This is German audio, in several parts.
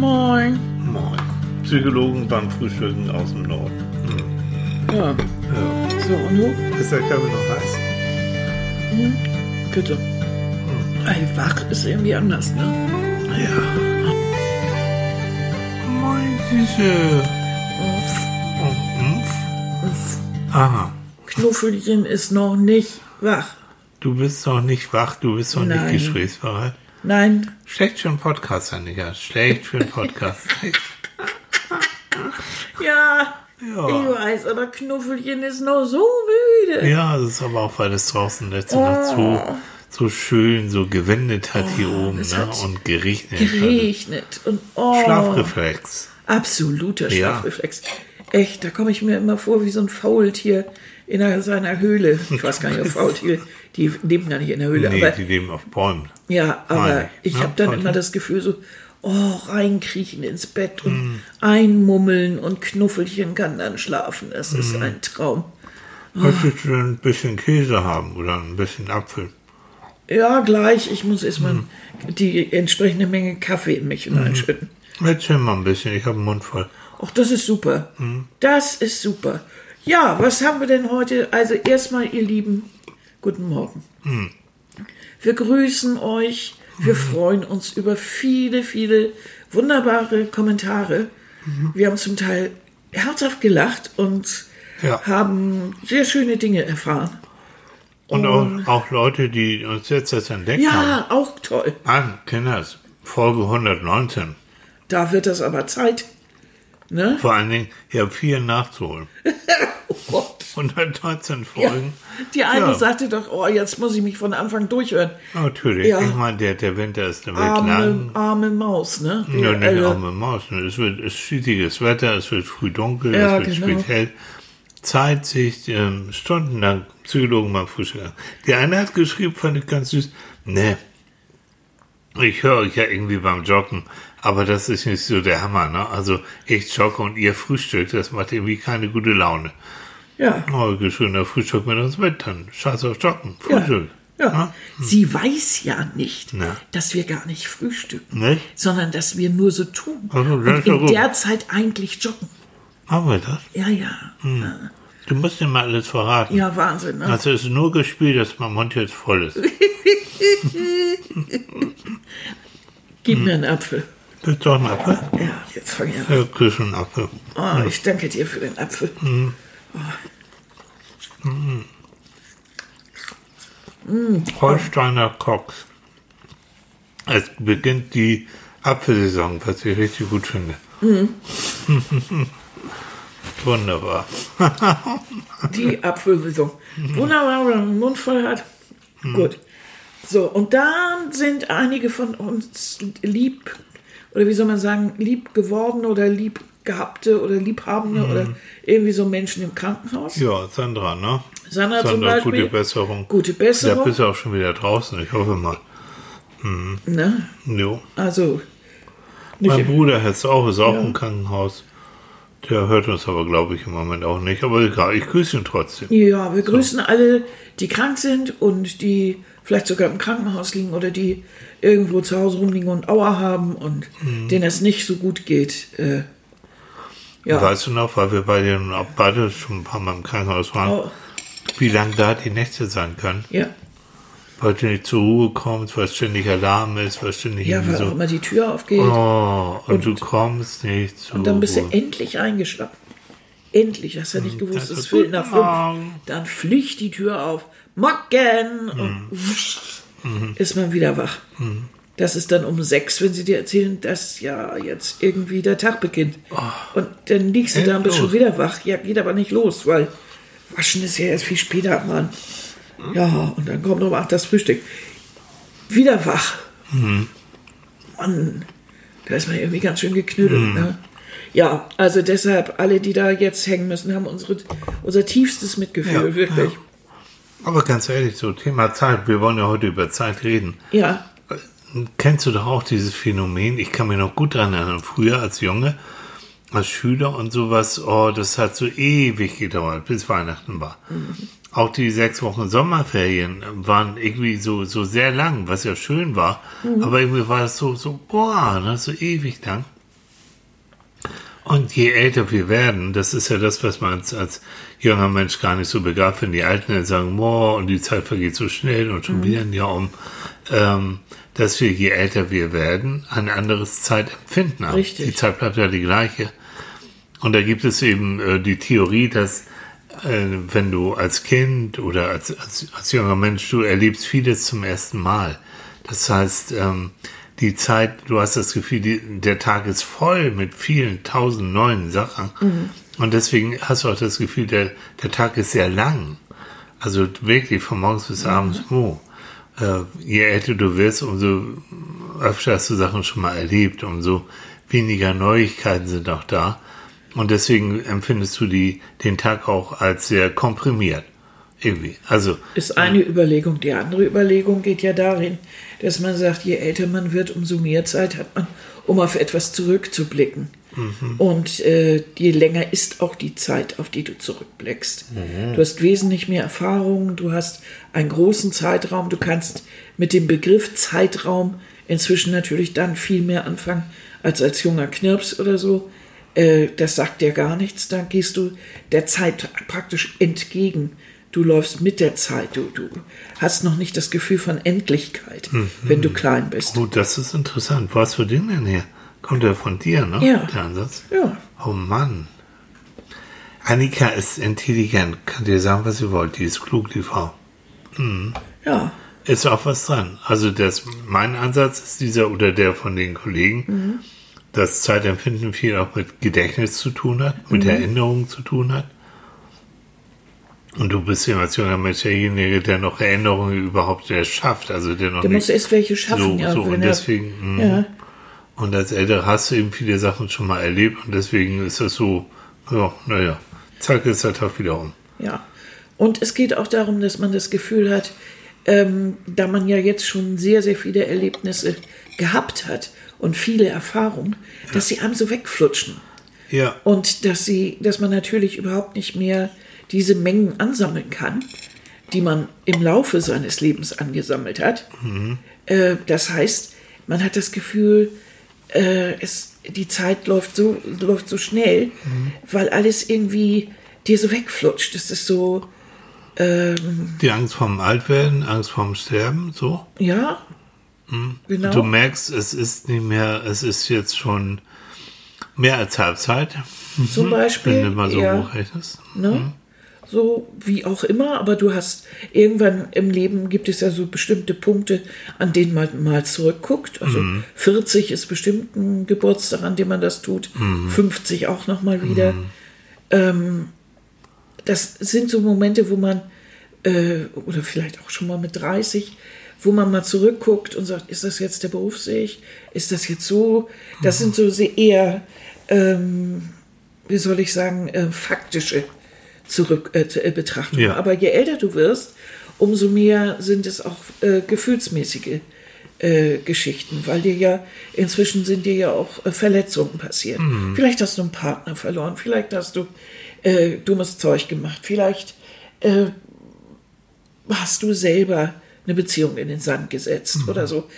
Moin. Moin. Psychologen beim Frühstücken aus dem Norden. Hm. Ja, Ja. so, und du? Ist der Kaffee noch heiß? Bitte. Ey, wach ist irgendwie anders, ne? Ja. Moin, Süße. Oh, Umpf. Aha. Knuffelchen ist noch nicht wach. Du bist noch nicht wach, du bist noch Nein. nicht gesprächsbereit. Nein, Schlecht für einen Podcast, Annika. Schlecht für einen Podcast. ja, Ja. ich weiß, aber Knuffelchen ist noch so müde. Ja, das ist aber auch, weil es draußen letzte Nacht so, so schön so gewendet hat hier oben ne? hat und geregnet. Geregnet und oh, Schlafreflex. absoluter Ja. Schlafreflex. Echt, da komme ich mir immer vor wie so ein Faultier in einer, seiner Höhle. Ich weiß gar nicht, ob Faultiere, die leben gar nicht in der Höhle, Nee, aber die leben auf Bäumen. Ja, aber Meine, ich ne, habe dann immer das Gefühl so, oh, reinkriechen ins Bett und Mm. einmummeln und Knuffelchen kann dann schlafen. Es ist Mm. ein Traum. Möchtest du ein bisschen Käse haben oder ein bisschen Apfel? Ja, gleich. Ich muss erstmal Mm. die entsprechende Menge Kaffee in mich hineinschütten. Erzähl mal ein bisschen, ich habe einen Mund voll. Ach, das ist super. Mm. Das ist super. Ja, was haben wir denn heute? Also erstmal, ihr Lieben, guten Morgen. Mm. Wir grüßen euch. Wir freuen uns über viele, viele wunderbare Kommentare. Mhm. Wir haben zum Teil herzhaft gelacht und Ja. haben sehr schöne Dinge erfahren. Und auch, auch Leute, die uns jetzt das entdeckt haben. Ja, auch toll. Ah, Kinders, Folge 119. Da wird das aber Zeit. Ne? Vor allen Dingen, ihr habt vier nachzuholen. Oh Gott. 119 Ja. Folgen. Die eine Ja. sagte doch, oh, jetzt muss ich mich von Anfang durchhören. Natürlich. Ja. Ich meine, der, der Winter ist eine Welt Arme, lang. arme Maus, ne? Die Ja, nicht arme Maus. Es wird es ist schüttiges Wetter, es wird früh dunkel, Ja, es wird genau. spät hell. Zeit, sich ähm, stundenlang Psychologen beim Frühstück. Die eine hat geschrieben, fand ich ganz süß, ne, ich höre euch ja irgendwie beim Joggen, aber das ist nicht so der Hammer, ne? Also ich jogge und ihr frühstückt, das macht irgendwie keine gute Laune. Ja, Oh, geschön, der Frühstück mit uns mit, dann scheiß auf Joggen, ja. Frühstück. ja. Sie weiß ja nicht, Na. dass wir gar nicht frühstücken, Nicht? sondern dass wir nur so tun. Also, und ja in gut. der Zeit eigentlich joggen. Machen wir das? Ja, ja. Du musst dir mal alles verraten. Ja, Wahnsinn, ne? Also es ist nur gespielt, dass mein Mund jetzt voll ist. Gib Hm. mir einen Apfel. Willst du auch einen Apfel? Ja, jetzt fang ich an. Ja, kriegst einen Apfel. Oh, ich danke dir für den Apfel. Holsteiner Cox. Es beginnt die Apfelsaison, was ich richtig gut finde. Wunderbar. Die Apfelsaison. Wunderbar, wenn man den Mund voll hat. Gut. So, und dann sind einige von uns lieb, oder wie soll man sagen, lieb geworden oder lieb gehabte oder liebhabende oder irgendwie so Menschen im Krankenhaus. Ja, Sandra, ne? Sandra zum Sandra, Beispiel. gute Besserung. Gute Da Besserung. bist du auch schon wieder draußen, ich hoffe mal. Ne? Jo. Also, Mein Bruder hat es auch, ist auch im Krankenhaus. Der hört uns aber, glaube ich, im Moment auch nicht. Aber egal, ich grüße ihn trotzdem. ja, wir grüßen alle, die krank sind und die vielleicht sogar im Krankenhaus liegen oder die irgendwo zu Hause rumliegen und Aua haben und Mhm. denen es nicht so gut geht. Äh, ja. Weißt du noch, weil wir beide auch beide schon ein paar Mal im Krankenhaus waren, Oh, wie lang da die Nächte sein können? ja. Weil du nicht zur Ruhe kommst, weil ständig Alarm ist, weil ständig Ja, weil auch so. immer die Tür aufgeht. Oh, und, du kommst nicht zur und dann bist du Ruhe. endlich eingeschlafen. Endlich, hast du ja nicht gewusst, das es ist fehlt nach fünf. Dann fliegt die Tür auf. Mocken! Und wusch, ist man wieder wach. Das ist dann um sechs, wenn sie dir erzählen, dass ja jetzt irgendwie der Tag beginnt. Und dann liegst du da und bist schon wieder wach. Ja, geht aber nicht los, weil waschen ist ja erst viel später, Mann. Ja, und dann kommt um acht das Frühstück. Wieder wach. Mann, da ist man irgendwie ganz schön geknüttelt. Ne? Ja, also deshalb, alle, die da jetzt hängen müssen, haben unsere, unser tiefstes Mitgefühl, Ja, wirklich. Aber ganz ehrlich, so Thema Zeit, wir wollen ja heute über Zeit reden. Ja. Kennst du doch auch dieses Phänomen? Ich kann mich noch gut daran erinnern, früher als Junge, als Schüler und sowas, oh, das hat so ewig gedauert, bis Weihnachten war. Auch die sechs Wochen Sommerferien waren irgendwie so, so sehr lang, was ja schön war, aber irgendwie war es so, so, boah, ne, so ewig lang. Und je älter wir werden, das ist ja das, was man als, als junger Mensch gar nicht so begreift, wenn die Alten dann sagen, boah, und die Zeit vergeht so schnell und schon mhm. wieder ein Jahr um, ähm, dass wir, je älter wir werden, ein anderes Zeitempfinden haben. Richtig. Die Zeit bleibt ja die gleiche. Und da gibt es eben äh, die Theorie, dass äh, wenn du als Kind oder als, als, als junger Mensch, du erlebst vieles zum ersten Mal. Das heißt, ähm, die Zeit, du hast das Gefühl, die, der Tag ist voll mit vielen tausend neuen Sachen. Mhm. Und deswegen hast du auch das Gefühl, der, der Tag ist sehr lang. Also wirklich von morgens bis mhm. abends. Oh. Äh, je älter du wirst, umso öfter hast du Sachen schon mal erlebt, umso weniger Neuigkeiten sind auch da. Und deswegen empfindest du die, den Tag auch als sehr komprimiert. Irgendwie. Also. Ist eine Überlegung. Die andere Überlegung geht ja darin, dass man sagt, je älter man wird, umso mehr Zeit hat man, um auf etwas zurückzublicken. Mhm. Und äh, je länger ist auch die Zeit, auf die du zurückblickst. Mhm. Du hast wesentlich mehr Erfahrung, du hast einen großen Zeitraum, du kannst mit dem Begriff Zeitraum inzwischen natürlich dann viel mehr anfangen als als junger Knirps oder so. Äh, das sagt dir gar nichts, da gehst du der Zeit praktisch entgegen. Du läufst mit der Zeit, du, du hast noch nicht das Gefühl von Endlichkeit, mhm. wenn du klein bist. Gut, das ist interessant. Wo hast du den denn her? Kommt der von dir, ne? Ja. Der Ansatz? Ja. Oh Mann. Annika ist intelligent, kann dir sagen, was sie wollt. Die ist klug, die Frau. Mhm. Ja. Ist auch was dran. Also das, mein Ansatz ist dieser oder der von den Kollegen, mhm. Dass Zeitempfinden viel auch mit Gedächtnis zu tun hat, mit mhm. Erinnerungen zu tun hat. Und du bist ja als junger Mensch derjenige, der noch Erinnerungen überhaupt erst schafft. Also der noch der muss erst welche schaffen. So, ja, so. Und deswegen, mh. ja. und als Älterer hast du eben viele Sachen schon mal erlebt und deswegen ist das so, ja, naja, zack, ist der Tag wieder um. Ja. Und es geht auch darum, dass man das Gefühl hat, ähm, da man ja jetzt schon sehr, sehr viele Erlebnisse gehabt hat und viele Erfahrungen, ja. dass sie einem so wegflutschen. Ja. Und dass sie, dass man natürlich überhaupt nicht mehr diese Mengen ansammeln kann, die man im Laufe seines Lebens angesammelt hat. Mhm. Äh, das heißt, man hat das Gefühl, äh, es, die Zeit läuft so, läuft so schnell, mhm. weil alles irgendwie dir so wegflutscht. Es ist so. Ähm, die Angst vorm Altwerden, Angst vorm Sterben, so? Ja. Genau. Du merkst, es ist nicht mehr, es ist jetzt schon mehr als Halbzeit. Zum mhm. Beispiel. Wenn du mal so ja. hochrechnest. Ne? Mhm so wie auch immer, aber du hast irgendwann im Leben gibt es ja so bestimmte Punkte, an denen man mal zurückguckt. Also mhm. 40 ist bestimmt ein Geburtstag, an dem man das tut, mhm. 50 auch nochmal wieder. Mhm. Ähm, das sind so Momente, wo man, äh, oder vielleicht auch schon mal mit 30, wo man mal zurückguckt und sagt, ist das jetzt der Berufsweg? Ist das jetzt so? Das sind so sehr eher, ähm, wie soll ich sagen, äh, faktische zurück äh, äh, Betrachtung. Ja. Aber je älter du wirst, umso mehr sind es auch äh, gefühlsmäßige äh, Geschichten, weil dir ja inzwischen sind dir ja auch äh, Verletzungen passiert. Mhm. Vielleicht hast du einen Partner verloren, vielleicht hast du äh, dummes Zeug gemacht, vielleicht hast du selber eine Beziehung in den Sand gesetzt mhm. oder so.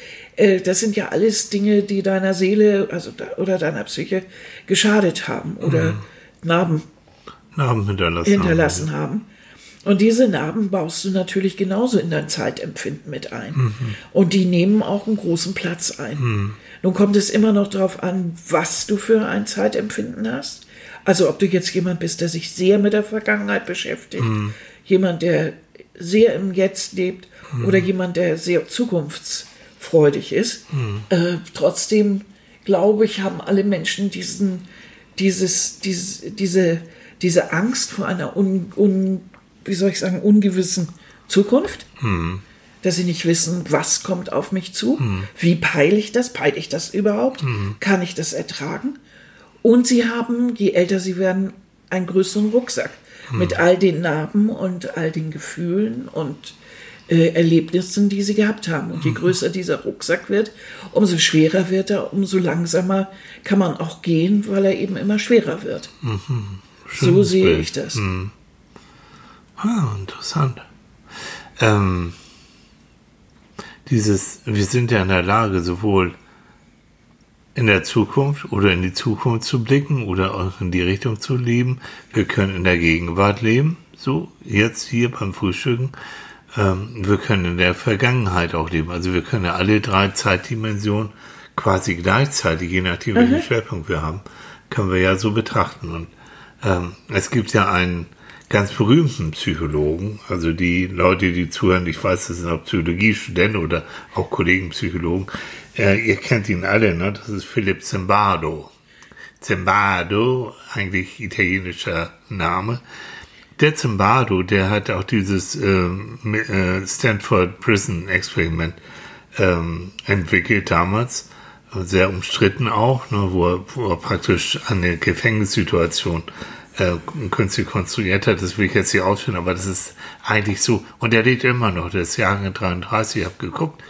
Das sind ja alles Dinge, die deiner Seele also oder deiner Psyche geschadet haben oder mhm. Narben Narben hinterlassen, hinterlassen haben. haben. Und diese Narben baust du natürlich genauso in dein Zeitempfinden mit ein. Mhm. Und die nehmen auch einen großen Platz ein. Mhm. Nun kommt es immer noch darauf an, was du für ein Zeitempfinden hast. Also ob du jetzt jemand bist, der sich sehr mit der Vergangenheit beschäftigt, mhm. jemand, der sehr im Jetzt lebt mhm. oder jemand, der sehr zukunftsfreudig ist. Mhm. Äh, trotzdem glaube ich, haben alle Menschen diesen, dieses, dieses, diese diese Angst vor einer un, un, wie soll ich sagen, ungewissen Zukunft, mhm. dass sie nicht wissen, was kommt auf mich zu, mhm. wie peile ich das, peile ich das überhaupt, mhm. kann ich das ertragen? Und sie haben, je älter sie werden, einen größeren Rucksack mit all den Narben und all den Gefühlen und äh, Erlebnissen, die sie gehabt haben. Und je größer dieser Rucksack wird, umso schwerer wird er, umso langsamer kann man auch gehen, weil er eben immer schwerer wird. Mhm. So sehe Bild. ich das. Hm. Ah, interessant. Ähm, dieses, wir sind ja in der Lage, sowohl in der Zukunft oder in die Zukunft zu blicken oder auch in die Richtung zu leben. Wir können in der Gegenwart leben, so jetzt hier beim Frühstücken. Ähm, wir können in der Vergangenheit auch leben. Also wir können ja alle drei Zeitdimensionen quasi gleichzeitig, je nachdem, welchen Mhm. Schwerpunkt wir haben, können wir ja so betrachten. Und ähm, es gibt ja einen ganz berühmten Psychologen, also die Leute, die zuhören, ich weiß, das sind auch Psychologiestudenten oder auch Kollegen Psychologen, äh, ihr kennt ihn alle, ne? das ist Philipp Zimbardo. Zimbardo, eigentlich italienischer Name. Der Zimbardo, der hat auch dieses ähm, äh, Stanford Prison Experiment ähm, entwickelt damals, sehr umstritten auch, ne, wo, er, wo er praktisch eine Gefängnissituation äh, künstlich konstruiert hat. Das will ich jetzt nicht ausführen, aber das ist eigentlich so. Und er lebt immer noch, der ist Jahre 33, ich habe geguckt.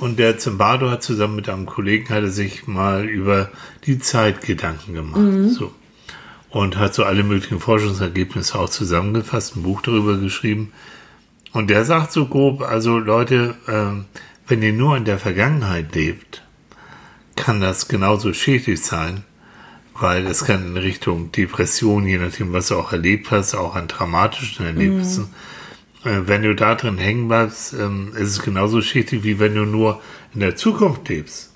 Und der Zimbardo hat zusammen mit einem Kollegen hatte sich mal über die Zeit Gedanken gemacht. So. Und hat so alle möglichen Forschungsergebnisse auch zusammengefasst, ein Buch darüber geschrieben. Und der sagt so grob, also Leute, ähm, wenn ihr nur in der Vergangenheit lebt, kann das genauso schädlich sein, weil es kann in Richtung Depression, je nachdem, was du auch erlebt hast, auch an dramatischen Erlebnissen, äh, wenn du da drin hängen bleibst, ähm, ist es genauso schädlich, wie wenn du nur in der Zukunft lebst.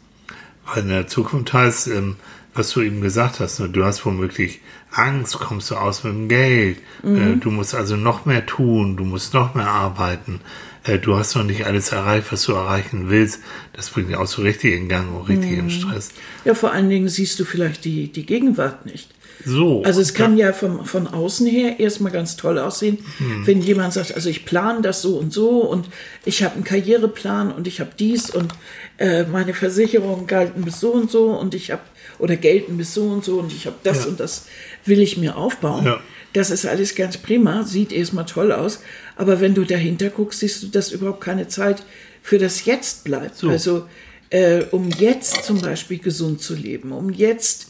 Weil in der Zukunft heißt, ähm, was du eben gesagt hast, ne, du hast womöglich Angst, kommst du aus mit dem Geld, äh, du musst also noch mehr tun, du musst noch mehr arbeiten, äh, du hast noch nicht alles erreicht, was du erreichen willst. Das bringt dich auch so richtig in Gang und richtig in Stress. Ja, vor allen Dingen siehst du vielleicht die, die Gegenwart nicht. So. Also es kann ja vom, von außen her erstmal ganz toll aussehen, wenn jemand sagt, also ich plane das so und so und ich habe einen Karriereplan und ich habe dies und äh, meine Versicherungen galten bis so und so und ich habe oder gelten bis so und so und ich habe das Ja. und das will ich mir aufbauen. Ja. Das ist alles ganz prima, sieht erstmal toll aus, aber wenn du dahinter guckst, siehst du, dass überhaupt keine Zeit für das Jetzt bleibt. So. Also äh, um jetzt zum Beispiel gesund zu leben, um jetzt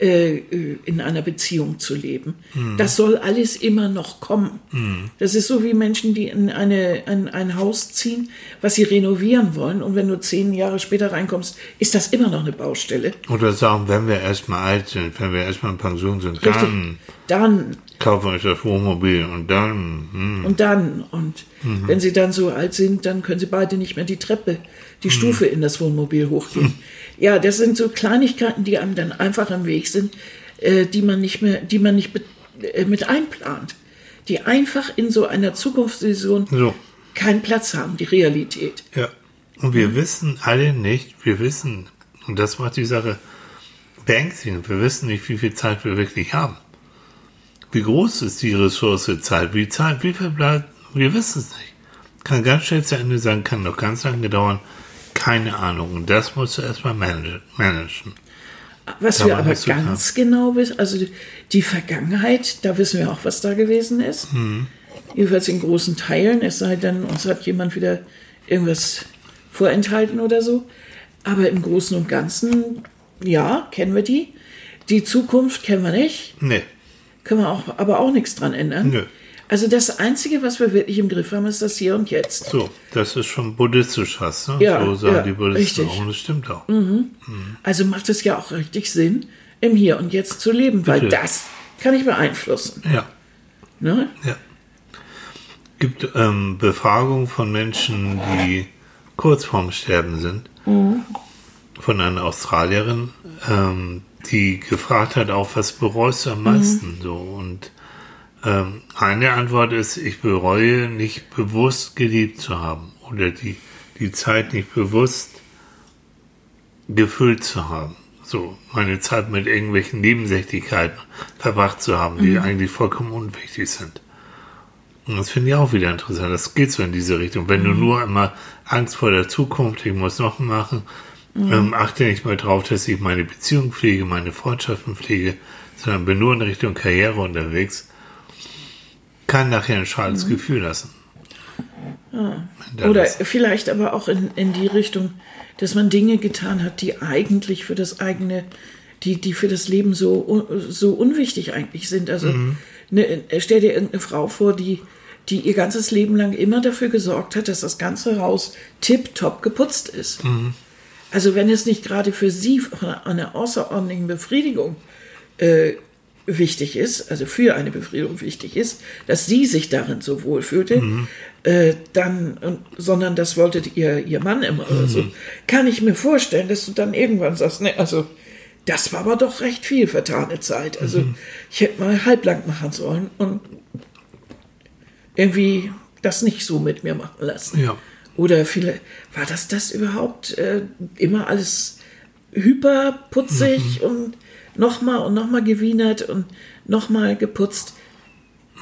äh, äh, in einer Beziehung zu leben. Das soll alles immer noch kommen. Das ist so wie Menschen, die in eine, ein, ein Haus ziehen, was sie renovieren wollen. Und wenn du zehn Jahre später reinkommst, ist das immer noch eine Baustelle. Oder sagen, wenn wir erstmal alt sind, wenn wir erstmal in Pension sind, Richtig. dann Dann kaufen wir euch das Wohnmobil und dann, hm, und dann. Und wenn sie dann so alt sind, dann können sie beide nicht mehr die Treppe, die Stufe in das Wohnmobil hochgehen. Ja, das sind so Kleinigkeiten, die einem dann einfach im Weg sind, äh, die man nicht mehr, die man nicht äh, mit einplant. Die einfach in so einer Zukunftsvision so. keinen Platz haben, die Realität. Ja. Und wir wissen alle nicht, wir wissen, und das macht die Sache beängstigend, wir wissen nicht, wie viel Zeit wir wirklich haben. Wie groß ist die Ressource Zeit? Wie Zeit, wie viel bleibt, wir wissen es nicht. Kann ganz schnell zu Ende sein, kann noch ganz lange dauern. Keine Ahnung. Das musst du erstmal manage- managen. Was Ja, wir aber ganz genau wissen, also die, die Vergangenheit, da wissen wir auch, was da gewesen ist. Jedenfalls in großen Teilen, es sei denn, uns hat jemand wieder irgendwas vorenthalten oder so. Aber im Großen und Ganzen, ja, kennen wir die. Die Zukunft kennen wir nicht, Nee. können wir auch, aber auch nichts dran ändern. Nö. Also das Einzige, was wir wirklich im Griff haben, ist das Hier und Jetzt. So, das ist schon buddhistisch fast, ne? Ja, so sagen ja, die Buddhisten richtig. auch. Und das stimmt auch. Also macht es ja auch richtig Sinn, im Hier und Jetzt zu leben, weil Bitte. das kann ich beeinflussen. Ja. Ne? Ja. Gibt ähm, Befragungen von Menschen, die kurz vorm Sterben sind, von einer Australierin, ähm, die gefragt hat, auch was bereust du am meisten so und ähm, eine Antwort ist, ich bereue nicht bewusst geliebt zu haben oder die, die Zeit nicht bewusst gefüllt zu haben. So, meine Zeit mit irgendwelchen Nebensächlichkeiten verbracht zu haben, die eigentlich vollkommen unwichtig sind. Und das finde ich auch wieder interessant. Das geht so in diese Richtung. Wenn du nur immer Angst vor der Zukunft, ich muss noch machen, ähm, achte nicht mal drauf, dass ich meine Beziehung pflege, meine Freundschaften pflege, sondern bin nur in Richtung Karriere unterwegs, kann nachher ein schales Gefühl lassen. Wenn dann Oder vielleicht aber auch in, in die Richtung, dass man Dinge getan hat, die eigentlich für das eigene, die, die für das Leben so, so unwichtig eigentlich sind. Also ne, stell dir irgendeine Frau vor, die, die ihr ganzes Leben lang immer dafür gesorgt hat, dass das ganze Haus tipptopp geputzt ist. Also wenn es nicht gerade für sie eine außerordentliche Befriedigung äh, wichtig ist, also für eine Befriedigung wichtig ist, dass sie sich darin so wohl fühlte, mhm. äh, dann, sondern das wollte ihr, ihr Mann immer oder so, mhm. kann ich mir vorstellen, dass du dann irgendwann sagst, ne, also das war aber doch recht viel vertane Zeit. Also mhm. ich hätte mal halblang machen sollen und irgendwie das nicht so mit mir machen lassen. Ja. Oder viele, war das das überhaupt äh, immer alles hyperputzig mhm. und nochmal und nochmal gewienert und nochmal geputzt?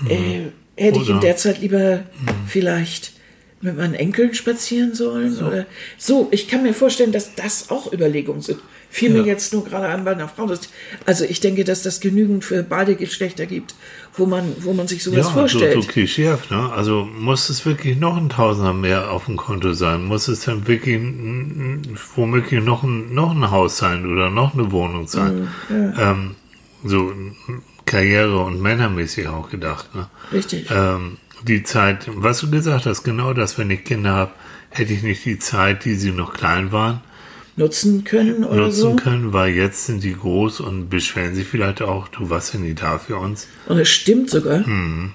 Mhm. Äh, hätte Oder. ich in der Zeit lieber mhm. vielleicht mit meinen Enkeln spazieren sollen? So. Oder so, ich kann mir vorstellen, dass das auch Überlegungen sind. Fiel ja. mir jetzt nur gerade an bei einer Frau. Also ich denke, dass das genügend für beide Geschlechter gibt, wo man, wo man sich sowas ja, vorstellt. So, so klischeehaft, ne? Also muss es wirklich noch ein Tausender mehr auf dem Konto sein? Muss es dann wirklich womöglich noch ein, noch ein Haus sein oder noch eine Wohnung sein? Mhm, ja. ähm, so Karriere- und männermäßig auch gedacht. Ne? Richtig. Ähm, die Zeit, was du gesagt hast, genau das, wenn ich Kinder habe, hätte ich nicht die Zeit, die sie noch klein waren, nutzen können oder nutzen so. können, weil jetzt sind die groß und beschweren sich vielleicht auch, du warst ja nie da für uns. Und es stimmt sogar. Mhm.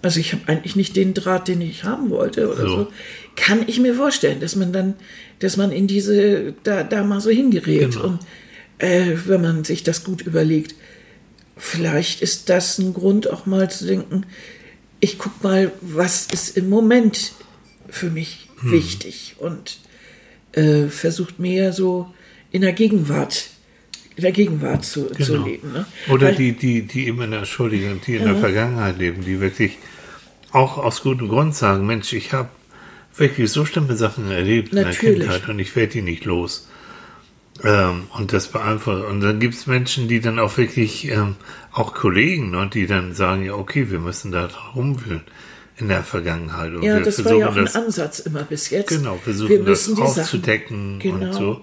Also ich habe eigentlich nicht den Draht, den ich haben wollte oder so. so. Kann ich mir vorstellen, dass man dann, dass man in diese, da, da mal so hingerät. Genau. Und äh, wenn man sich das gut überlegt, vielleicht ist das ein Grund auch mal zu denken, ich guck mal, was ist im Moment für mich hm. wichtig und äh, versucht mehr so in der Gegenwart in der Gegenwart zu, genau. zu leben. Ne? Oder Weil, die, die, die immer in der Entschuldigung, die in ja. der Vergangenheit leben, die wirklich auch aus gutem Grund sagen, Mensch, ich habe wirklich so schlimme Sachen erlebt Natürlich. in der Kindheit und ich werde die nicht los. Ähm, und das beeinflusst. Und dann gibt es Menschen, die dann auch wirklich, ähm, auch Kollegen, ne, die dann sagen, ja, okay, wir müssen da rumwühlen in der Vergangenheit. Und ja, das war ja auch das, ein Ansatz immer bis jetzt. Genau, versuchen wir das aufzudecken genau. und so.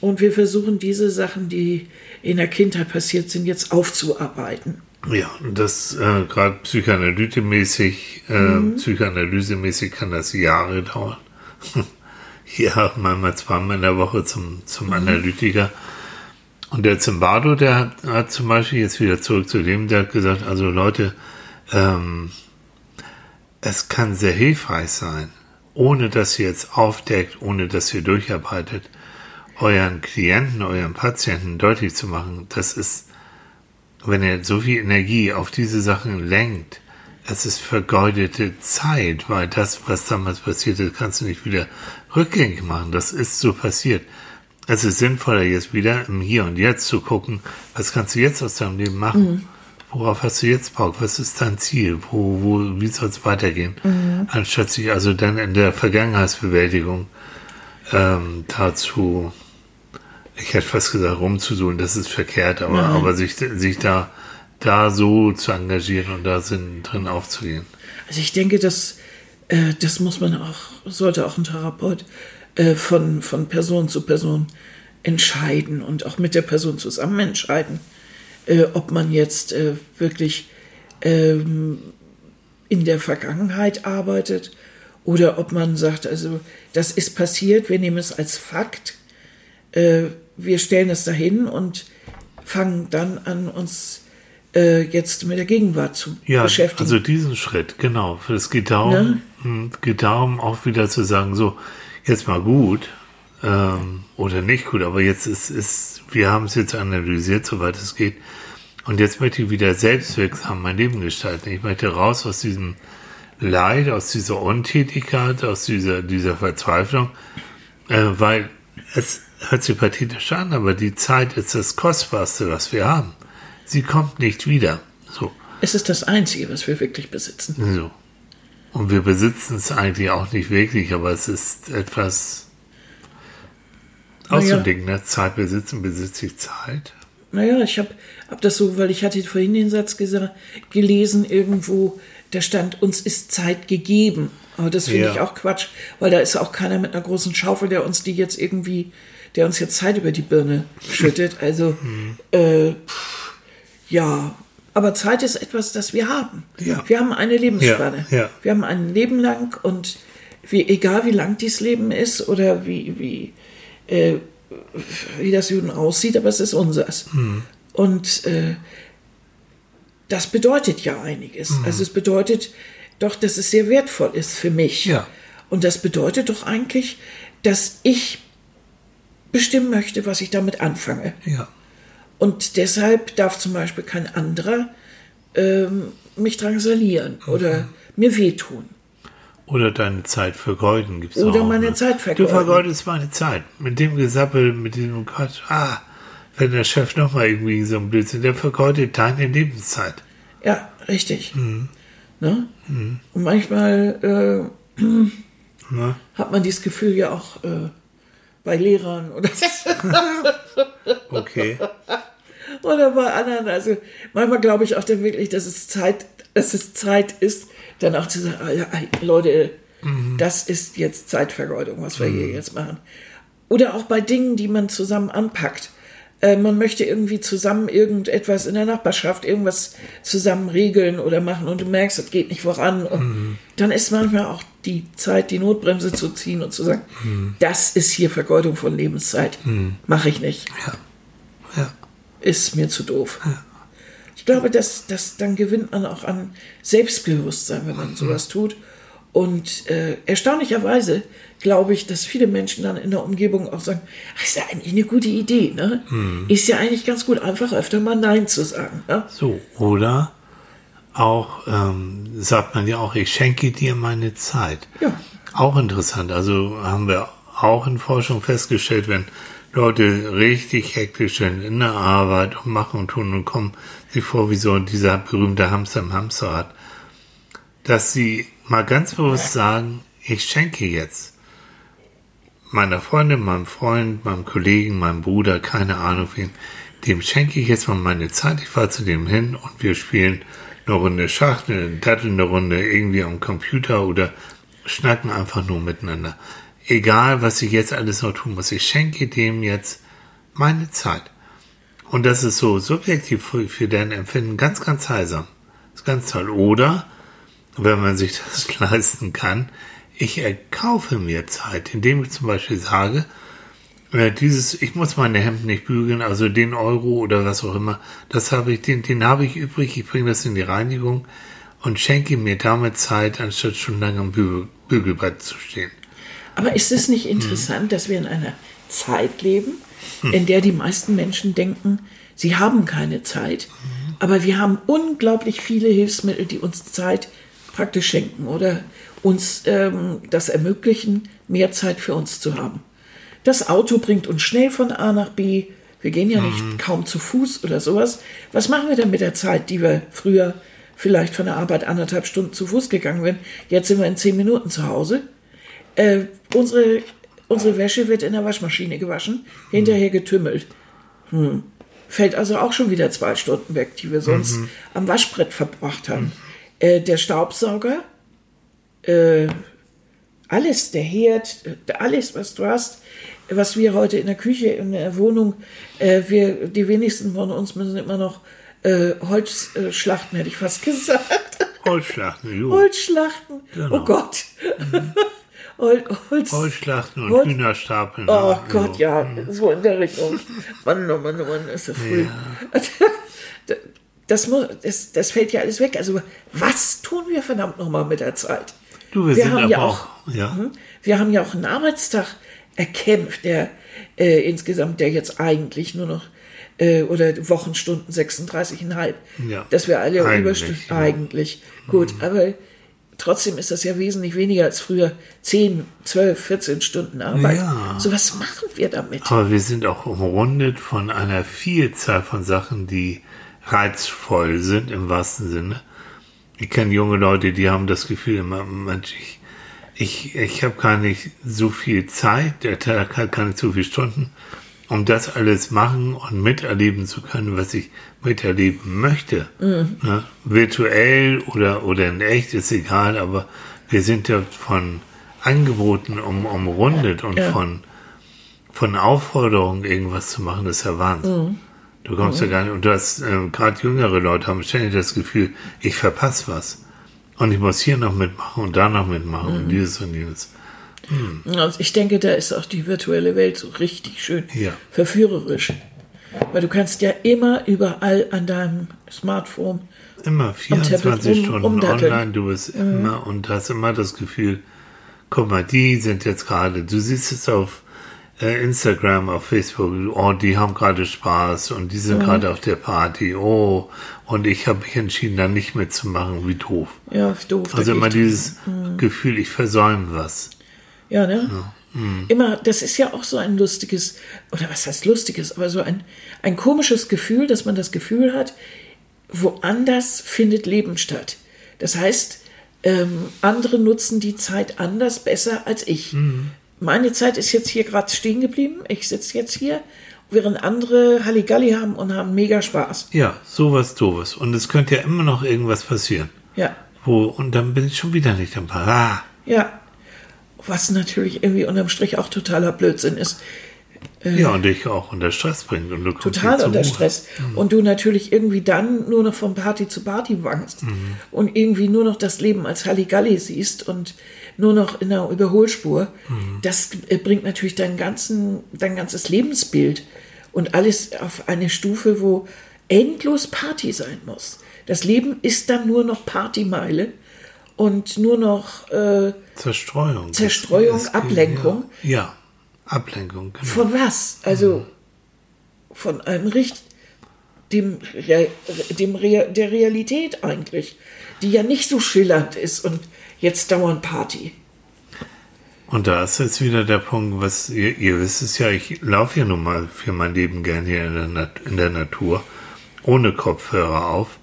Und wir versuchen diese Sachen, die in der Kindheit passiert sind, jetzt aufzuarbeiten. Ja, das äh, gerade psychoanalytemäßig, äh, mhm. psychoanalysemäßig kann das Jahre dauern. ja, manchmal zweimal in der Woche zum, zum mhm. Analytiker. Und der Zimbardo, der hat, hat, zum Beispiel jetzt wieder zurück zu dem, der hat gesagt, also Leute, ähm, es kann sehr hilfreich sein, ohne dass ihr jetzt aufdeckt, ohne dass ihr durcharbeitet, euren Klienten, euren Patienten deutlich zu machen, das ist, wenn ihr so viel Energie auf diese Sachen lenkt, es ist vergeudete Zeit, weil das, was damals passiert ist, kannst du nicht wieder rückgängig machen. Das ist so passiert. Es ist sinnvoller, jetzt wieder im Hier und Jetzt zu gucken, was kannst du jetzt aus deinem Leben machen. Mhm worauf hast du jetzt Bock? Was ist dein Ziel? Wo, wo, wie soll es weitergehen? Mhm. Anstatt sich also dann in der Vergangenheitsbewältigung ähm, dazu, ich hätte fast gesagt, rumzusuchen, das ist verkehrt, aber, mhm. aber sich, sich da, da so zu engagieren und da sind, drin aufzugehen. Also ich denke, dass äh, das muss man auch, sollte auch ein Therapeut äh, von, von Person zu Person entscheiden und auch mit der Person zusammen entscheiden äh, ob man jetzt äh, wirklich ähm, in der Vergangenheit arbeitet oder ob man sagt, also das ist passiert, wir nehmen es als Fakt, äh, wir stellen es dahin und fangen dann an, uns äh, jetzt mit der Gegenwart zu ja, beschäftigen. Also diesen Schritt, genau. Es geht darum, ne? Hm, geht darum, auch wieder zu sagen, so, jetzt mal gut ähm, oder nicht gut, aber jetzt ist, ist wir haben es jetzt analysiert, soweit es geht. Und jetzt möchte ich wieder selbstwirksam mein Leben gestalten. Ich möchte raus aus diesem Leid, aus dieser Untätigkeit, aus dieser, dieser Verzweiflung, äh, weil es hört sich pathetisch an, aber die Zeit ist das Kostbarste, was wir haben. Sie kommt nicht wieder. So. Es ist das Einzige, was wir wirklich besitzen. So. Und wir besitzen es eigentlich auch nicht wirklich, aber es ist etwas auszudenken. Ja. Ne? Zeit besitzen, besitze ich Zeit. Naja, ich habe hab das so, weil ich hatte vorhin den Satz gesagt, gelesen irgendwo, da stand, uns ist Zeit gegeben. Aber das finde ja. ich auch Quatsch, weil da ist auch keiner mit einer großen Schaufel, der uns die jetzt irgendwie, der uns jetzt Zeit über die Birne schüttet. Also, mhm. äh, pff, ja, aber Zeit ist etwas, das wir haben. Ja. Wir haben eine Lebensspanne. Ja, ja. Wir haben ein Leben lang und wie, egal wie lang dieses Leben ist oder wie, wie äh, wie das Juden aussieht, aber es ist unseres. Und äh, das bedeutet ja einiges. Also es bedeutet doch, dass es sehr wertvoll ist für mich. Ja. Und das bedeutet doch eigentlich, dass ich bestimmen möchte, was ich damit anfange. Ja. Und deshalb darf zum Beispiel kein anderer ähm, mich drangsalieren oder mir wehtun. Oder deine Zeit vergeuden gibt's Oder auch. meine ne? Zeit vergeuden. Du vergeudest meine Zeit. Mit dem Gesappel, mit diesem Quatsch. Ah, wenn der Chef nochmal irgendwie so ein Blödsinn, der vergeudet deine Lebenszeit. Ja, richtig. Ne? Und manchmal äh, Ne? hat man dieses Gefühl ja auch äh, bei Lehrern oder, Okay. oder bei anderen. Also manchmal glaube ich auch dann wirklich, dass es Zeit, dass es Zeit ist, dann auch zu sagen, ah, ja, Leute, das ist jetzt Zeitvergeudung, was wir hier jetzt machen. Oder auch bei Dingen, die man zusammen anpackt. Äh, man möchte irgendwie zusammen irgendetwas in der Nachbarschaft, irgendwas zusammen regeln oder machen und du merkst, das geht nicht voran. Und dann ist manchmal auch die Zeit, die Notbremse zu ziehen und zu sagen, das ist hier Vergeudung von Lebenszeit. Mache ich nicht. Ja. Ist mir zu doof. Ich glaube, dass, dass dann gewinnt man auch an Selbstbewusstsein, wenn man sowas tut. Und äh, erstaunlicherweise glaube ich, dass viele Menschen dann in der Umgebung auch sagen, das ist ja eigentlich eine gute Idee, ne? Ist ja eigentlich ganz gut, einfach öfter mal Nein zu sagen. Ne? So, oder auch, ähm, sagt man ja auch, ich schenke dir meine Zeit. Ja. Auch interessant. Also haben wir auch in Forschung festgestellt, wenn Leute richtig hektisch sind in der Arbeit und machen und tun und kommen sich vor wie so dieser berühmte Hamster im Hamsterrad, dass sie mal ganz bewusst sagen, ich schenke jetzt meiner Freundin, meinem Freund, meinem Kollegen, meinem Bruder, keine Ahnung wem, dem schenke ich jetzt mal meine Zeit. Ich fahre zu dem hin und wir spielen eine Runde Schach, eine Dattel, eine Runde irgendwie am Computer oder schnacken einfach nur miteinander. Egal, was ich jetzt alles noch tun muss, ich schenke dem jetzt meine Zeit. Und das ist so subjektiv für, für dein Empfinden ganz, ganz heilsam. Das ist ganz toll. Oder, wenn man sich das leisten kann, ich erkaufe mir Zeit, indem ich zum Beispiel sage, äh, dieses, ich muss meine Hemden nicht bügeln, also den Euro oder was auch immer, das habe ich, den, den habe ich übrig, ich bringe das in die Reinigung und schenke mir damit Zeit, anstatt schon lange am Bügel, Bügelbrett zu stehen. Aber ist es nicht interessant, dass wir in einer Zeit leben, in der die meisten Menschen denken, sie haben keine Zeit, aber wir haben unglaublich viele Hilfsmittel, die uns Zeit praktisch schenken oder uns ähm, das ermöglichen, mehr Zeit für uns zu haben. Das Auto bringt uns schnell von A nach B. Wir gehen ja nicht kaum zu Fuß oder sowas. Was machen wir denn mit der Zeit, die wir früher vielleicht von der Arbeit anderthalb Stunden zu Fuß gegangen wären? Jetzt sind wir in zehn Minuten zu Hause. Äh, unsere, unsere Wäsche wird in der Waschmaschine gewaschen, hinterher getümmelt. Hm. Fällt also auch schon wieder zwei Stunden weg, die wir sonst am Waschbrett verbracht haben. Äh, der Staubsauger, äh, alles, der Herd, äh, alles, was du hast, was wir heute in der Küche, in der Wohnung, äh, wir, die wenigsten von uns müssen immer noch äh, Holz äh, schlachten, hätte ich fast gesagt. Holzschlachten, jo. Holzschlachten. Genau. Oh Gott. Hol, Holz. Holzschlachten und Holz- Hühnerstapeln. Oh ja, Gott, so. ja, so in der Richtung. Mann, oh Mann, oh Mann, ist das früh. Das, muss, das, das fällt ja alles weg. Also, was tun wir verdammt nochmal mit der Zeit? Du, wir, Wir haben ja auch, ja. Mhm. Wir haben ja auch einen Arbeitstag erkämpft, der äh, insgesamt, der jetzt eigentlich nur noch, äh, oder Wochenstunden 36,5. Ja. Dass wir alle Eigentlich, Überstunden, ja. eigentlich. Gut, aber trotzdem ist das ja wesentlich weniger als früher 10, 12, 14 Stunden Arbeit. Ja. So, was machen wir damit? Aber wir sind auch umrundet von einer Vielzahl von Sachen, die reizvoll sind im wahrsten Sinne. Ich kenne junge Leute, die haben das Gefühl Mensch, ich, ich, ich habe gar nicht so viel Zeit, der Tag hat gar nicht so viele Stunden, um das alles machen und miterleben zu können, was ich miterleben möchte. Ne? Virtuell oder, oder in echt ist egal, aber wir sind ja von Angeboten um, umrundet und Ja. von von Aufforderungen, irgendwas zu machen, das ist ja Wahnsinn. Du kommst ja gar nicht, und du hast, ähm, gerade jüngere Leute haben ständig das Gefühl, ich verpasse was. Und ich muss hier noch mitmachen und da noch mitmachen und dieses und jenes. Und ich denke, da ist auch die virtuelle Welt so richtig schön Ja. verführerisch. Weil du kannst ja immer überall an deinem Smartphone Immer Tablet 24 rum- Stunden rumdatteln. online, du bist immer und hast immer das Gefühl, guck mal, die sind jetzt gerade, du siehst es auf äh, Instagram, auf Facebook, oh, die haben gerade Spaß und die sind gerade auf der Party, oh, und ich habe mich entschieden, da nicht mitzumachen, wie doof. Ja, doof. Also immer dieses Gefühl, ich versäume was. Ja, ne? Immer, das ist ja auch so ein lustiges, oder was heißt lustiges, aber so ein, ein komisches Gefühl, dass man das Gefühl hat, woanders findet Leben statt. Das heißt, ähm, andere nutzen die Zeit anders, besser als ich. Meine Zeit ist jetzt hier gerade stehen geblieben. Ich sitze jetzt hier, während andere Halligalli haben und haben mega Spaß. Ja, sowas doofes. Und es könnte ja immer noch irgendwas passieren. Ja, Wo, und dann bin ich schon wieder nicht am Paar. Ah, ja. Was natürlich irgendwie unterm Strich auch totaler Blödsinn ist. ja, und dich auch unter Stress bringt. Und du total unter Ruhe. Stress. Und du natürlich irgendwie dann nur noch von Party zu Party wankst und irgendwie nur noch das Leben als Halligalli siehst und nur noch in der Überholspur. Das äh, bringt natürlich dein, ganzen, dein ganzes Lebensbild und alles auf eine Stufe, wo endlos Party sein muss. Das Leben ist dann nur noch Partymeile und nur noch äh, Zerstreuung. Zerstreuung, Es- es- Ablenkung. Ja, ja. Ablenkung, genau. Von was? Also von einem Richt dem, dem der Realität eigentlich, die ja nicht so schillernd ist und jetzt dauernd Party. Und da ist jetzt wieder der Punkt, was ihr, ihr wisst es ja, ich laufe ja nun mal für mein Leben gern hier in der, in der Natur, ohne Kopfhörer auf.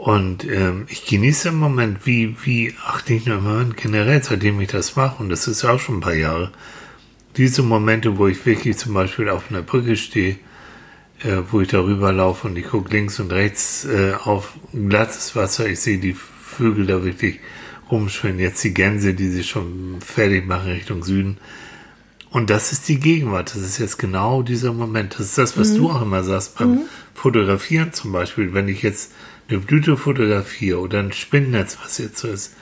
Und ähm, ich genieße im Moment, wie, wie, ach nicht nur im Moment, generell, seitdem ich das mache, und das ist ja auch schon ein paar Jahre, diese Momente, wo ich wirklich zum Beispiel auf einer Brücke stehe, äh, wo ich darüber laufe und ich gucke links und rechts äh, auf glattes Wasser, ich sehe die Vögel da wirklich rumschwimmen, jetzt die Gänse, die sich schon fertig machen Richtung Süden. Und das ist die Gegenwart, das ist jetzt genau dieser Moment. Das ist das, was du auch immer sagst beim Fotografieren zum Beispiel. Wenn ich jetzt eine Blüte fotografiere oder ein Spinnnetz, was jetzt so ist,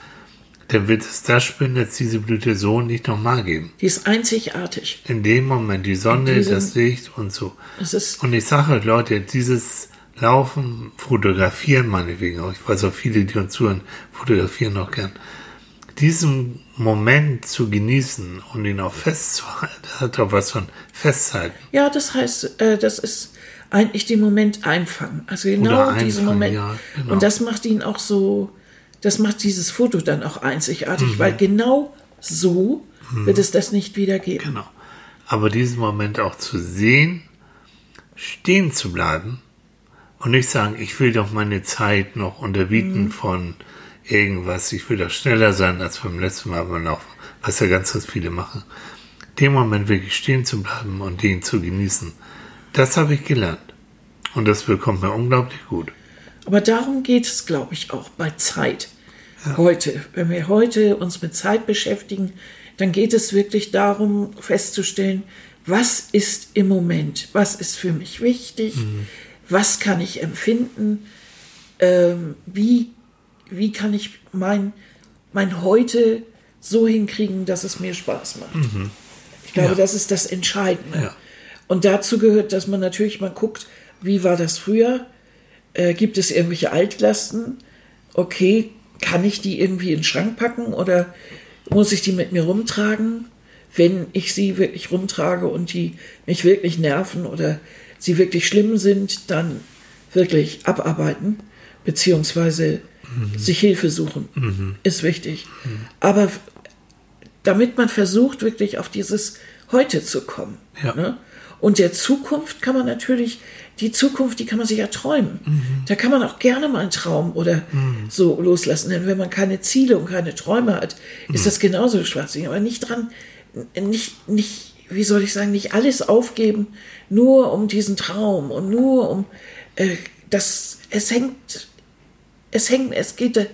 dann wird es das Spinnnetz, diese Blüte so nicht nochmal geben. Die ist einzigartig. In dem Moment, die Sonne, diesem- das Licht und so. Und ich sage euch, Leute, dieses Laufen, Fotografieren meinetwegen auch, ich weiß auch viele, die uns zuhören, fotografieren auch gern. Diesen Moment zu genießen und ihn auch festzuhalten, hat auch was von Festhalten. ja, das heißt, äh, das ist eigentlich den Moment einfangen. Also genau Oder diesen einfangen, Moment. ja, genau. Und das macht ihn auch so, das macht dieses Foto dann auch einzigartig, Mhm. weil genau so wird es das nicht wieder geben. Genau. Aber diesen Moment auch zu sehen, stehen zu bleiben und nicht sagen, ich will doch meine Zeit noch unterbieten von irgendwas, ich will doch schneller sein als beim letzten Mal beim Laufen, was ja ganz, ganz viele machen. Den Moment wirklich stehen zu bleiben und den zu genießen, das habe ich gelernt. Und das bekommt mir unglaublich gut. Aber darum geht es, glaube ich, auch bei Zeit. Heute, wenn wir heute uns mit Zeit beschäftigen, dann geht es wirklich darum festzustellen, was ist im Moment, was ist für mich wichtig, was kann ich empfinden, ähm, wie, wie kann ich mein, mein Heute so hinkriegen, dass es mir Spaß macht. Ich glaube, Ja. das ist das Entscheidende. Ja. Und dazu gehört, dass man natürlich mal guckt, wie war das früher? Äh, gibt es irgendwelche Altlasten? Okay, kann ich die irgendwie in den Schrank packen oder muss ich die mit mir rumtragen? Wenn ich sie wirklich rumtrage und die mich wirklich nerven oder sie wirklich schlimm sind, dann wirklich abarbeiten, beziehungsweise sich Hilfe suchen, ist wichtig. Aber f- damit man versucht, wirklich auf dieses Heute zu kommen. Ja. Ne? Und der Zukunft kann man natürlich, die Zukunft, die kann man sich ja träumen. Da kann man auch gerne mal einen Traum oder so loslassen. Denn wenn man keine Ziele und keine Träume hat, ist das genauso schwachsinnig. Aber nicht dran, nicht, nicht, wie soll ich sagen, nicht alles aufgeben, nur um diesen Traum und nur um äh, das, es hängt, es hängt, es geht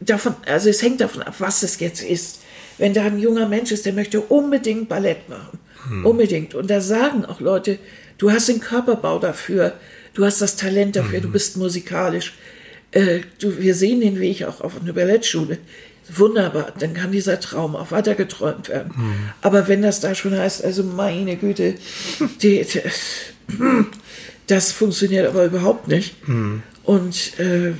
davon, also es hängt davon ab, was es jetzt ist. Wenn da ein junger Mensch ist, der möchte unbedingt Ballett machen. Unbedingt. Und da sagen auch Leute, du hast den Körperbau dafür, du hast das Talent dafür, du bist musikalisch. Äh, du, wir sehen den Weg auch auf einer Ballettschule. wunderbar, dann kann dieser Traum auch weiter geträumt werden. Aber wenn das da schon heißt, also meine Güte, die, die, das funktioniert aber überhaupt nicht. Und äh,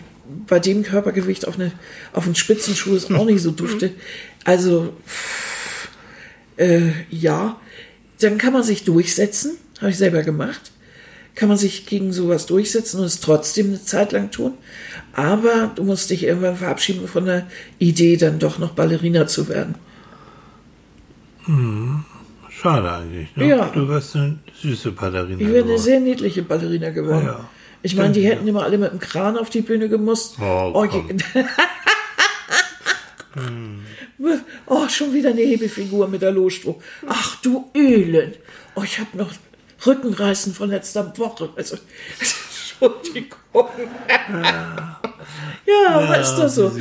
bei dem Körpergewicht auf, eine, auf einen Spitzenschuh ist auch nicht so dufte. Also, äh, ja, dann kann man sich durchsetzen, habe ich selber gemacht. Kann man sich gegen sowas durchsetzen und es trotzdem eine Zeit lang tun. Aber du musst dich irgendwann verabschieden von der Idee, dann doch noch Ballerina zu werden. Schade eigentlich. Ne? Ja. Du wirst eine süße Ballerina. Ich wäre eine sehr niedliche Ballerina geworden. Ja. Ich meine, die hätten immer alle mit dem Kran auf die Bühne gemusst. Oh, je- oh, schon wieder eine Hebefigur mit der Lohstroh. Ach du Elend. Oh, ich habe noch Rückenreißen von letzter Woche. Also, Entschuldigung. Ja, aber ist doch so.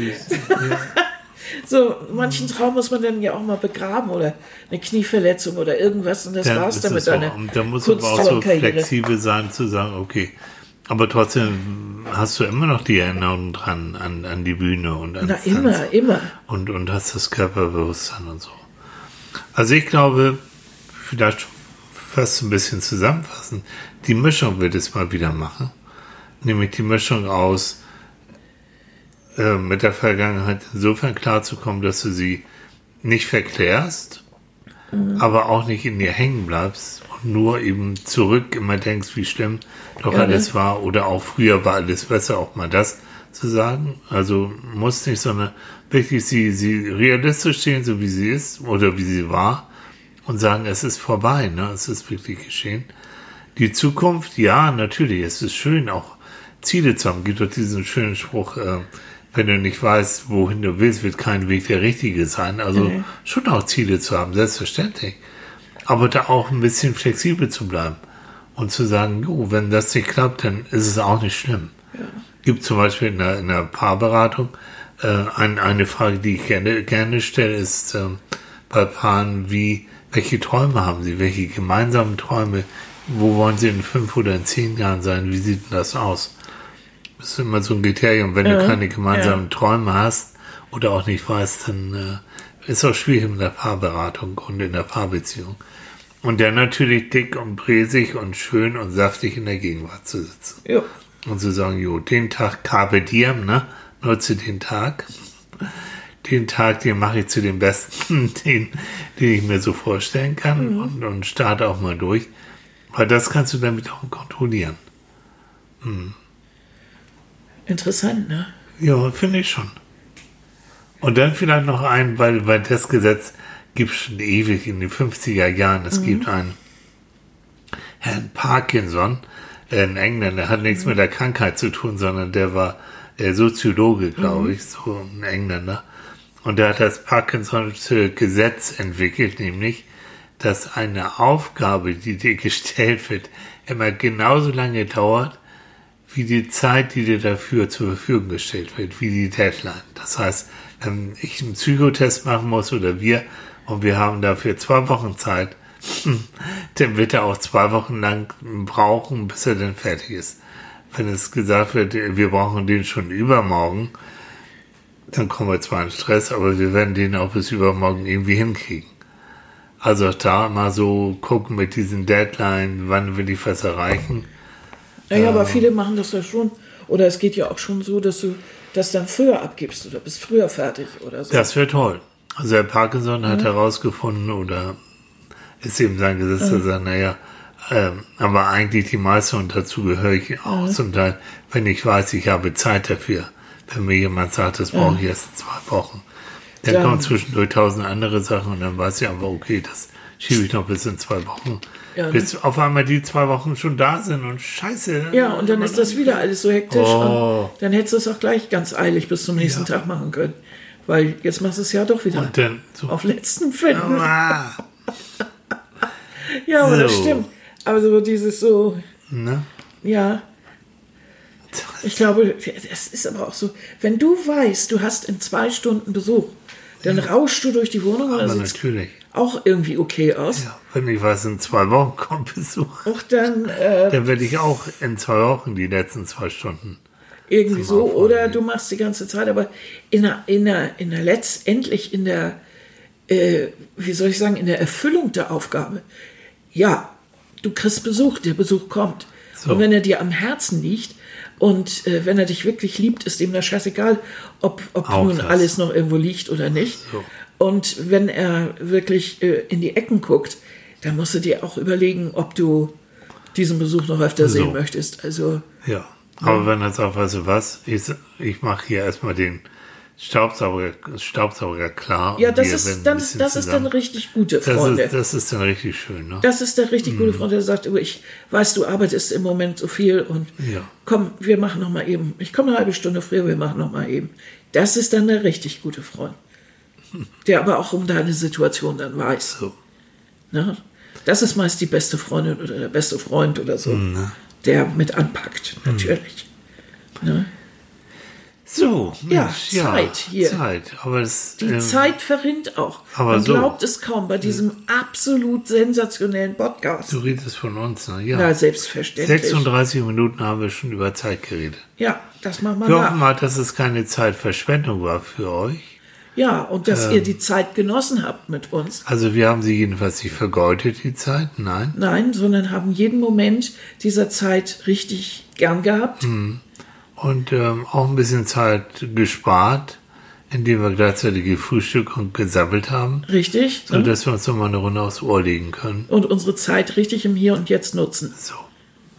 So, manchen Traum muss man dann ja auch mal begraben oder eine Knieverletzung oder irgendwas und das Dann war's ist dann mit es so. deiner Und da muss man auch so flexibel sein, zu sagen, okay. Aber trotzdem hast du immer noch die Erinnerung dran an, an die Bühne und an Na, immer, immer. und, und hast das Körperbewusstsein und so. Also ich glaube, vielleicht fast ein bisschen zusammenfassen, die Mischung wird es mal wieder machen. Nämlich die Mischung aus äh, mit der Vergangenheit insofern klarzukommen, dass du sie nicht verklärst, aber auch nicht in dir hängen bleibst und nur eben zurück immer denkst, wie schlimm doch Ja, ne? alles war oder auch früher war alles besser, auch mal das zu sagen. Also muss nicht, sondern wirklich sie, sie realistisch sehen, so wie sie ist oder wie sie war und sagen, es ist vorbei, ne? es ist wirklich geschehen. Die Zukunft, ja, natürlich, es ist schön, auch Ziele zu haben. Gibt doch diesen schönen Spruch, äh, wenn du nicht weißt, wohin du willst, wird kein Weg der richtige sein. Also schon auch Ziele zu haben, selbstverständlich. Aber da auch ein bisschen flexibel zu bleiben und zu sagen, jo, wenn das nicht klappt, dann ist es auch nicht schlimm. Gibt zum Beispiel in der, in der Paarberatung äh, ein, eine Frage, die ich gerne, gerne stelle, ist ähm, bei Paaren, wie, welche Träume haben sie, welche gemeinsamen Träume, wo wollen sie in fünf oder in zehn Jahren sein, wie sieht denn das aus? Das ist immer so ein Kriterium, wenn du keine gemeinsamen Träume hast oder auch nicht weißt, dann äh, ist auch schwierig in der Paarberatung und in der Paarbeziehung. Und dann natürlich dick und bräsig und schön und saftig in der Gegenwart zu sitzen. Ja. Und zu sagen, jo, den Tag Carpe Diem, ne? Nutze den Tag. Den Tag, den mache ich zu dem besten, den, den ich mir so vorstellen kann und, und starte auch mal durch. Weil das kannst du dann wiederum kontrollieren. Interessant, ne? Ja, finde ich schon. Und dann vielleicht noch ein, weil, weil das Gesetz gibt es schon ewig in den 50er Jahren. Es gibt einen Herrn Parkinson, ein Engländer, hat nichts mit der Krankheit zu tun, sondern der war äh, Soziologe, glaube ich, so ein Engländer. Und der hat das Parkinson'sche Gesetz entwickelt, nämlich, dass eine Aufgabe, die dir gestellt wird, immer genauso lange dauert, wie die Zeit, die dir dafür zur Verfügung gestellt wird, wie die Deadline. Das heißt, wenn ich einen Psychotest machen muss oder wir und wir haben dafür zwei Wochen Zeit, dann wird er auch zwei Wochen lang brauchen, bis er dann fertig ist. Wenn es gesagt wird, wir brauchen den schon übermorgen, dann kommen wir zwar in Stress, aber wir werden den auch bis übermorgen irgendwie hinkriegen. Also da mal so gucken mit diesen Deadline, wann will ich was erreichen. Naja, aber viele machen das ja schon. Oder es geht ja auch schon so, dass du das dann früher abgibst oder bist früher fertig oder so. Das wäre toll. Also Herr Parkinson hat herausgefunden oder ist eben sein Gesetz, dass er sagt, naja, ähm, aber eigentlich die meisten, und dazu gehöre ich auch zum Teil, wenn ich weiß, ich habe Zeit dafür, wenn mir jemand sagt, das brauche ich erst in zwei Wochen. Dann Dann- kommen zwischendurch tausend andere Sachen und dann weiß ich aber, okay, das schiebe ich noch bis in zwei Wochen. Ja, bis auf einmal die zwei Wochen schon da sind und scheiße. ja, und dann ist das wieder alles so hektisch. Oh. Und dann hättest du es auch gleich ganz eilig bis zum nächsten Tag machen können. Weil jetzt machst du es ja doch wieder Und dann so, auf letzten Finden. Ja, aber das So. stimmt. Aber so dieses so, ne? ja. Ich glaube, es ist aber auch so, wenn du weißt, du hast in zwei Stunden Besuch, dann rauschst du durch die Wohnung und sieht natürlich. auch irgendwie okay aus. Ja, wenn ich weiß, in zwei Wochen kommt Besuch, Auch dann, äh, dann werde ich auch in zwei Wochen die letzten zwei Stunden Irgendwie so. Oder du machst die ganze Zeit, aber in der, in der, in der letztendlich in der, äh, wie soll ich sagen, in der Erfüllung der Aufgabe. Ja, du kriegst Besuch, der Besuch kommt. So. Und wenn er dir am Herzen liegt und äh, wenn er dich wirklich liebt, ist ihm das scheißegal, ob, ob Auch nun das. alles noch irgendwo liegt oder nicht. So. Und wenn er wirklich äh, in die Ecken guckt, dann musst du dir auch überlegen, ob du diesen Besuch noch öfter sehen möchtest. Also, Ja. Aber wenn er sagt, weißt du was, ich, ich mache hier erstmal den Staubsauger, Staubsauger klar. ja, das ist, dann, das ist dann richtig gute das Freunde. ist, das ist dann richtig schön, ne? Das ist der richtig gute Freund, der sagt, oh, ich weiß, du arbeitest im Moment so viel und Ja. komm, wir machen noch mal eben. Ich komme eine halbe Stunde früher, wir machen noch mal eben. Das ist dann der richtig gute Freund, der aber auch um deine Situation dann weiß. So. Ne? Das ist meist die beste Freundin oder der beste Freund oder so, Mhm, der mit anpackt, natürlich. Ne? So, Ja, Mensch, Zeit hier. Zeit, aber es, Die ähm, Zeit verrinnt auch. aber Man so. glaubt es kaum bei diesem absolut sensationellen Podcast. du redest von uns, ne? Ja. Ja, selbstverständlich. 36 Minuten haben wir schon über Zeit geredet. Ja, das machen wir Wir hoffen mal, dass es keine Zeitverschwendung war für euch. Ja, und dass Ähm. ihr die Zeit genossen habt mit uns. Also wir haben sie jedenfalls nicht vergeudet, die Zeit, nein. Nein, sondern haben jeden Moment dieser Zeit richtig gern gehabt. Hm. Und ähm, auch ein bisschen Zeit gespart, indem wir gleichzeitig gefrühstückt und gesammelt haben, Richtig. so ne? dass wir uns nochmal eine Runde aufs Ohr legen können. Und unsere Zeit richtig im Hier und Jetzt nutzen. So.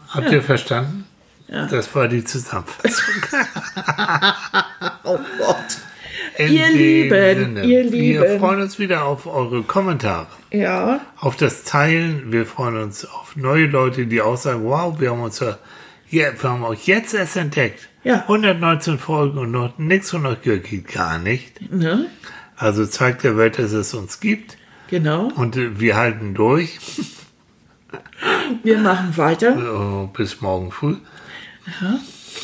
Habt ihr verstanden? Ja. Das war die Zusammenfassung. Oh Gott. In Ihr Lieben, Sinne, ihr Wir Lieben. freuen uns wieder auf eure Kommentare. Ja, auf das Teilen. Wir freuen uns auf neue Leute, die auch sagen, wow, wir haben uns ja, wir haben euch jetzt erst entdeckt. Ja. 119 Folgen und noch nichts von euch gehört, geht gar nicht. ne? Also zeigt der Welt, dass es uns gibt Genau. und äh, wir halten durch Wir machen weiter äh, bis morgen früh.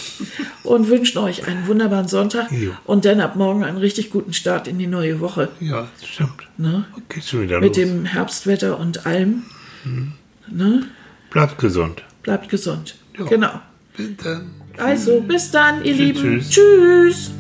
und wünschen euch einen wunderbaren Sonntag Jo. und dann ab morgen einen richtig guten Start in die neue Woche. Ja, das stimmt. Ne? Geht schon wieder Mit los. dem Herbstwetter und allem. Mhm. Ne? Bleibt gesund. Bleibt gesund. Ja. Genau. Bis dann. Also, bis dann, ihr Tschüss, Lieben. tschüss. Tschüss.